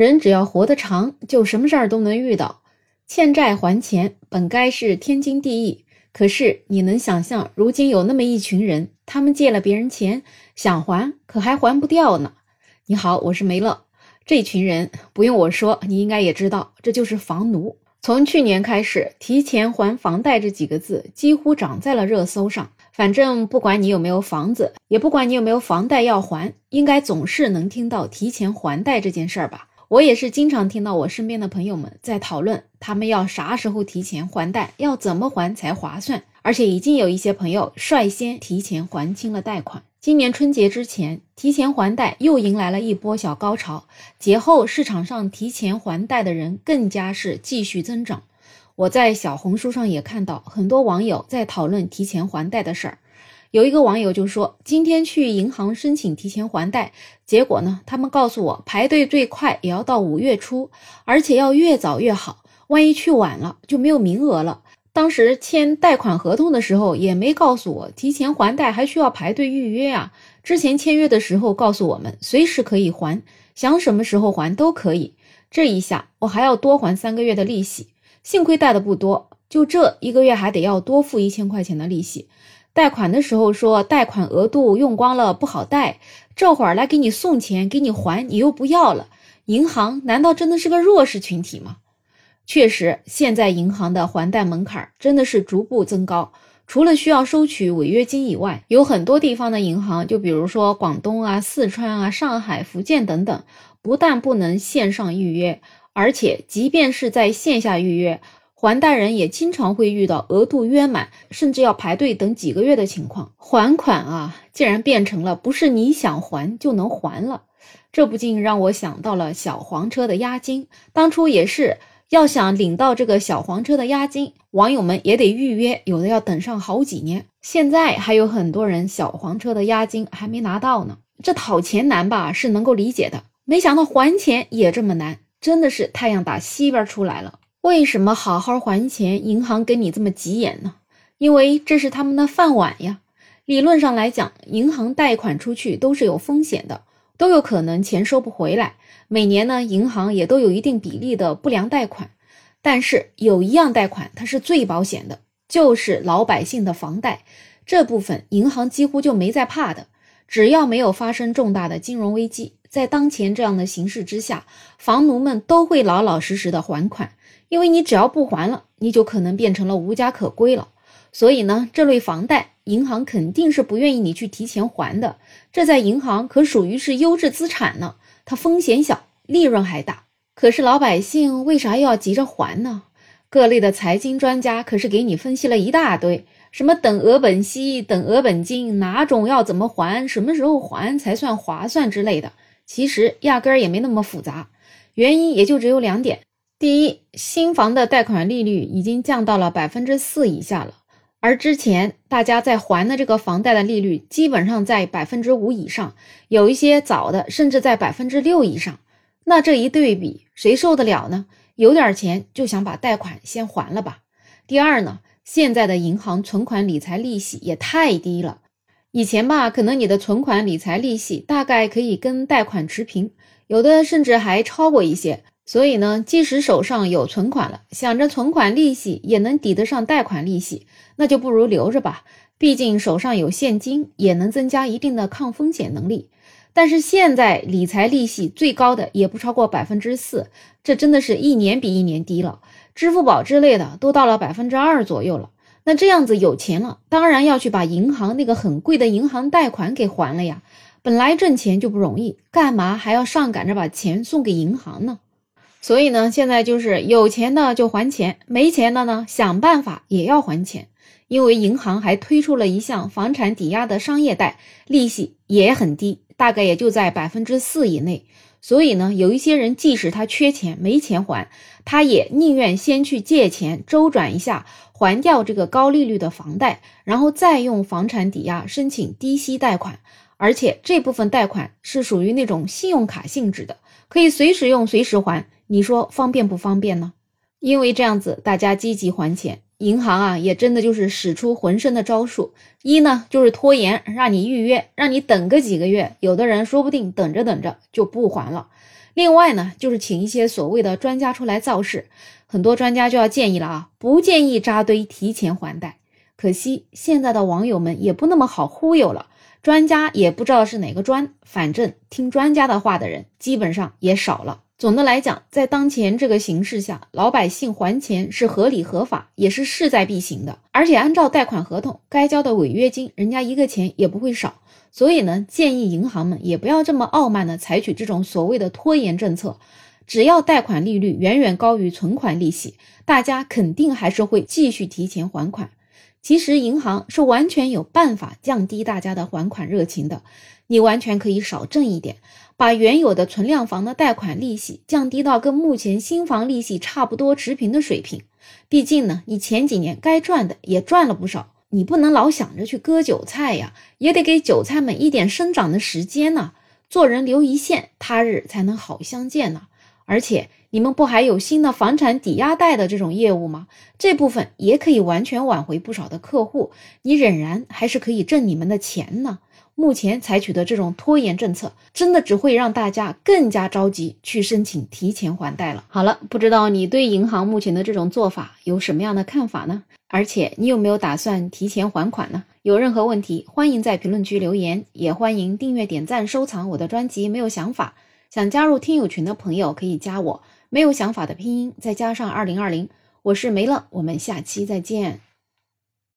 人只要活得长，就什么事儿都能遇到。欠债还钱本该是天经地义，可是你能想象，如今有那么一群人，他们借了别人钱想还，可还还不掉呢？你好，我是梅乐。这群人不用我说，你应该也知道，这就是房奴。从去年开始，“提前还房贷”这几个字几乎长在了热搜上。反正不管你有没有房子，也不管你有没有房贷要还，应该总是能听到提前还贷这件事儿吧。我也是经常听到我身边的朋友们在讨论，他们要啥时候提前还贷，要怎么还才划算。而且已经有一些朋友率先提前还清了贷款。今年春节之前，提前还贷又迎来了一波小高潮。节后市场上提前还贷的人更加是继续增长。我在小红书上也看到很多网友在讨论提前还贷的事儿。有一个网友就说，今天去银行申请提前还贷，结果呢，他们告诉我排队最快也要到五月初，而且要越早越好，万一去晚了就没有名额了。当时签贷款合同的时候也没告诉我提前还贷还需要排队预约啊。之前签约的时候告诉我们随时可以还，想什么时候还都可以。这一下我还要多还三个月的利息，幸亏贷的不多，就这一个月还得要多付一千块钱的利息。贷款的时候说贷款额度用光了不好贷，这会儿来给你送钱给你还，你又不要了。银行难道真的是个弱势群体吗？确实，现在银行的还贷门槛真的是逐步增高。除了需要收取违约金以外，有很多地方的银行，就比如说广东啊、四川啊、上海、福建等等，不但不能线上预约，而且即便是在线下预约。还贷人也经常会遇到额度约满，甚至要排队等几个月的情况。还款啊，竟然变成了不是你想还就能还了，这不禁让我想到了小黄车的押金。当初也是要想领到这个小黄车的押金，网友们也得预约，有的要等上好几年。现在还有很多人小黄车的押金还没拿到呢。这讨钱难吧，是能够理解的，没想到还钱也这么难，真的是太阳打西边出来了。为什么好好还钱，银行跟你这么急眼呢？因为这是他们的饭碗呀。理论上来讲，银行贷款出去都是有风险的，都有可能钱收不回来。每年呢，银行也都有一定比例的不良贷款。但是有一样贷款它是最保险的，就是老百姓的房贷。这部分银行几乎就没在怕的，只要没有发生重大的金融危机，在当前这样的形势之下，房奴们都会老老实实的还款。因为你只要不还了，你就可能变成了无家可归了。所以呢，这类房贷，银行肯定是不愿意你去提前还的。这在银行可属于是优质资产呢，它风险小，利润还大。可是老百姓为啥要急着还呢？各类的财经专家可是给你分析了一大堆，什么等额本息、等额本金，哪种要怎么还，什么时候还才算划算之类的。其实压根儿也没那么复杂，原因也就只有两点。第一，新房的贷款利率已经降到了百分之四以下了，而之前大家在还的这个房贷的利率基本上在百分之五以上，有一些早的甚至在百分之六以上。那这一对比，谁受得了呢？有点钱就想把贷款先还了吧。第二呢，现在的银行存款理财利息也太低了，以前吧，可能你的存款理财利息大概可以跟贷款持平，有的甚至还超过一些。所以呢，即使手上有存款了，想着存款利息也能抵得上贷款利息，那就不如留着吧。毕竟手上有现金，也能增加一定的抗风险能力。但是现在理财利息最高的也不超过百分之四，这真的是一年比一年低了。支付宝之类的都到了百分之二左右了。那这样子有钱了，当然要去把银行那个很贵的银行贷款给还了呀。本来挣钱就不容易，干嘛还要上赶着把钱送给银行呢？所以呢，现在就是有钱的就还钱，没钱的呢想办法也要还钱。因为银行还推出了一项房产抵押的商业贷，利息也很低，大概也就在百分之四以内。所以呢，有一些人即使他缺钱没钱还，他也宁愿先去借钱周转一下，还掉这个高利率的房贷，然后再用房产抵押申请低息贷款。而且这部分贷款是属于那种信用卡性质的，可以随时用随时还。你说方便不方便呢？因为这样子，大家积极还钱，银行啊也真的就是使出浑身的招数。一呢就是拖延，让你预约，让你等个几个月，有的人说不定等着等着就不还了。另外呢，就是请一些所谓的专家出来造势，很多专家就要建议了啊，不建议扎堆提前还贷。可惜现在的网友们也不那么好忽悠了，专家也不知道是哪个专，反正听专家的话的人基本上也少了。总的来讲，在当前这个形势下，老百姓还钱是合理合法，也是势在必行的。而且按照贷款合同该交的违约金，人家一个钱也不会少。所以呢，建议银行们也不要这么傲慢的采取这种所谓的拖延政策。只要贷款利率远远高于存款利息，大家肯定还是会继续提前还款。其实银行是完全有办法降低大家的还款热情的，你完全可以少挣一点，把原有的存量房的贷款利息降低到跟目前新房利息差不多持平的水平。毕竟呢，你前几年该赚的也赚了不少，你不能老想着去割韭菜呀，也得给韭菜们一点生长的时间呢。做人留一线，他日才能好相见呢。而且你们不还有新的房产抵押贷的这种业务吗？这部分也可以完全挽回不少的客户，你仍然还是可以挣你们的钱呢。目前采取的这种拖延政策，真的只会让大家更加着急去申请提前还贷了。好了，不知道你对银行目前的这种做法有什么样的看法呢？而且你有没有打算提前还款呢？有任何问题，欢迎在评论区留言，也欢迎订阅、点赞、收藏我的专辑。没有想法。想加入听友群的朋友可以加我，没有想法的拼音再加上二零二零，我是梅乐，我们下期再见。